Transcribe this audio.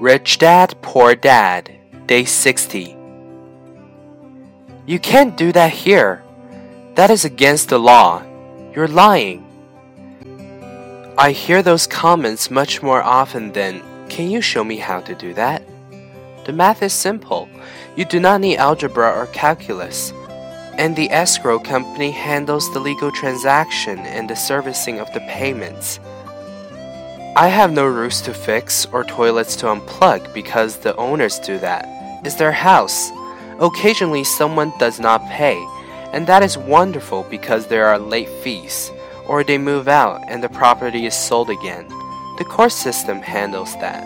Rich Dad, Poor Dad, Day 60. You can't do that here. That is against the law. You're lying. I hear those comments much more often than, Can you show me how to do that? The math is simple. You do not need algebra or calculus. And the escrow company handles the legal transaction and the servicing of the payments. I have no roofs to fix or toilets to unplug because the owners do that. It's their house. Occasionally, someone does not pay, and that is wonderful because there are late fees, or they move out and the property is sold again. The court system handles that.